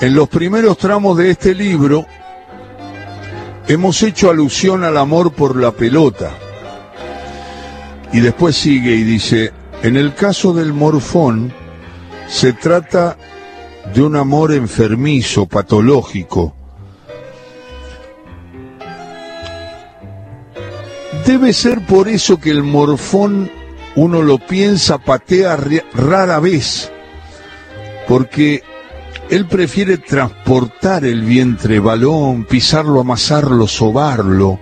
En los primeros tramos de este libro hemos hecho alusión al amor por la pelota. Y después sigue y dice, en el caso del morfón, se trata de un amor enfermizo, patológico. Debe ser por eso que el morfón, uno lo piensa, patea rara vez, porque él prefiere transportar el vientre balón, pisarlo, amasarlo, sobarlo.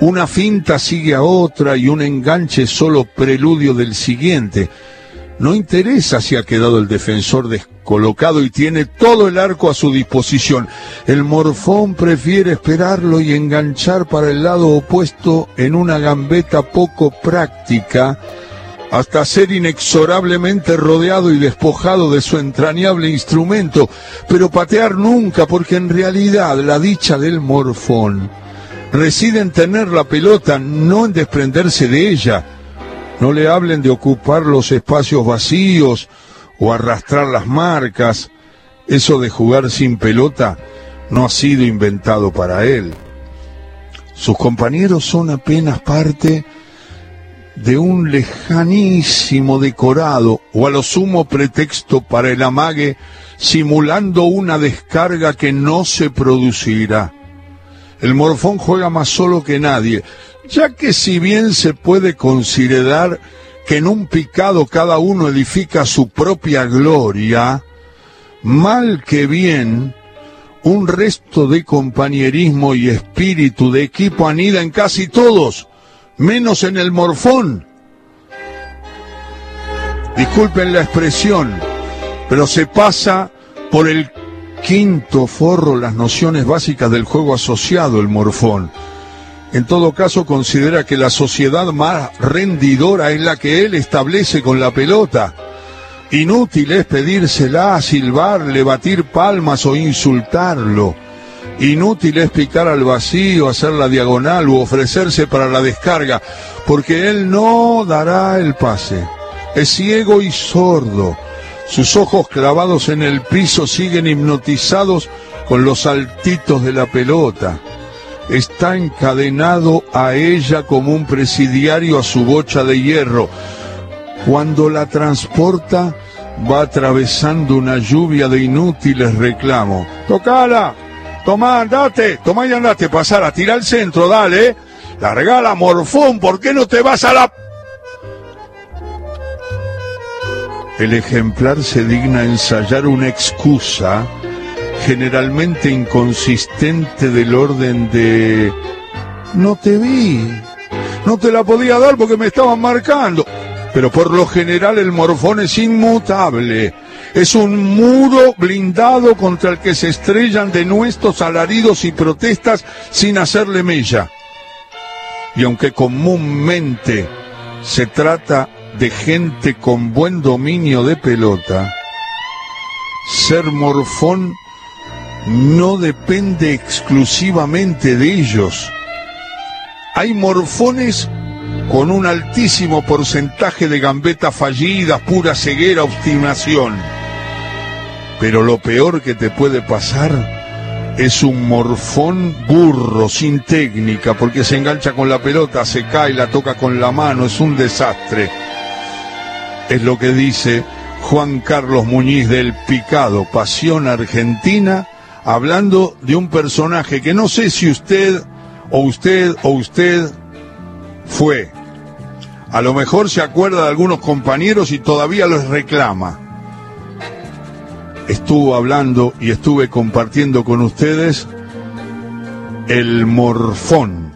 Una finta sigue a otra y un enganche solo preludio del siguiente. No interesa si ha quedado el defensor descolocado y tiene todo el arco a su disposición. El morfón prefiere esperarlo y enganchar para el lado opuesto en una gambeta poco práctica hasta ser inexorablemente rodeado y despojado de su entrañable instrumento, pero patear nunca, porque en realidad la dicha del morfón reside en tener la pelota, no en desprenderse de ella. No le hablen de ocupar los espacios vacíos o arrastrar las marcas. Eso de jugar sin pelota no ha sido inventado para él. Sus compañeros son apenas parte de un lejanísimo decorado o a lo sumo pretexto para el amague simulando una descarga que no se producirá. El morfón juega más solo que nadie, ya que si bien se puede considerar que en un picado cada uno edifica su propia gloria, mal que bien, un resto de compañerismo y espíritu de equipo anida en casi todos, menos en el morfón. Disculpen la expresión, pero se pasa por el quinto forro las nociones básicas del juego asociado, el morfón. En todo caso, considera que la sociedad más rendidora es la que él establece con la pelota. Inútil es pedírsela, silbarle, batir palmas o insultarlo. Inútil es picar al vacío, hacer la diagonal u ofrecerse para la descarga, porque Él no dará el pase. Es ciego y sordo. Sus ojos clavados en el piso siguen hipnotizados con los saltitos de la pelota. Está encadenado a ella como un presidiario a su bocha de hierro. Cuando la transporta, va atravesando una lluvia de inútiles reclamos. ¡Tocala! Tomá, andate, tomá y andate, pasar tira al centro, dale. Largala, morfón, ¿por qué no te vas a la... El ejemplar se digna ensayar una excusa generalmente inconsistente del orden de... No te vi, no te la podía dar porque me estaban marcando. Pero por lo general el morfón es inmutable es un muro blindado contra el que se estrellan de nuestros alaridos y protestas sin hacerle mella. Y aunque comúnmente se trata de gente con buen dominio de pelota, ser morfón no depende exclusivamente de ellos. Hay morfones con un altísimo porcentaje de gambetas fallidas, pura ceguera, obstinación pero lo peor que te puede pasar es un morfón burro, sin técnica, porque se engancha con la pelota, se cae, la toca con la mano, es un desastre. Es lo que dice Juan Carlos Muñiz del Picado, Pasión Argentina, hablando de un personaje que no sé si usted o usted o usted fue. A lo mejor se acuerda de algunos compañeros y todavía los reclama. Estuvo hablando y estuve compartiendo con ustedes el morfón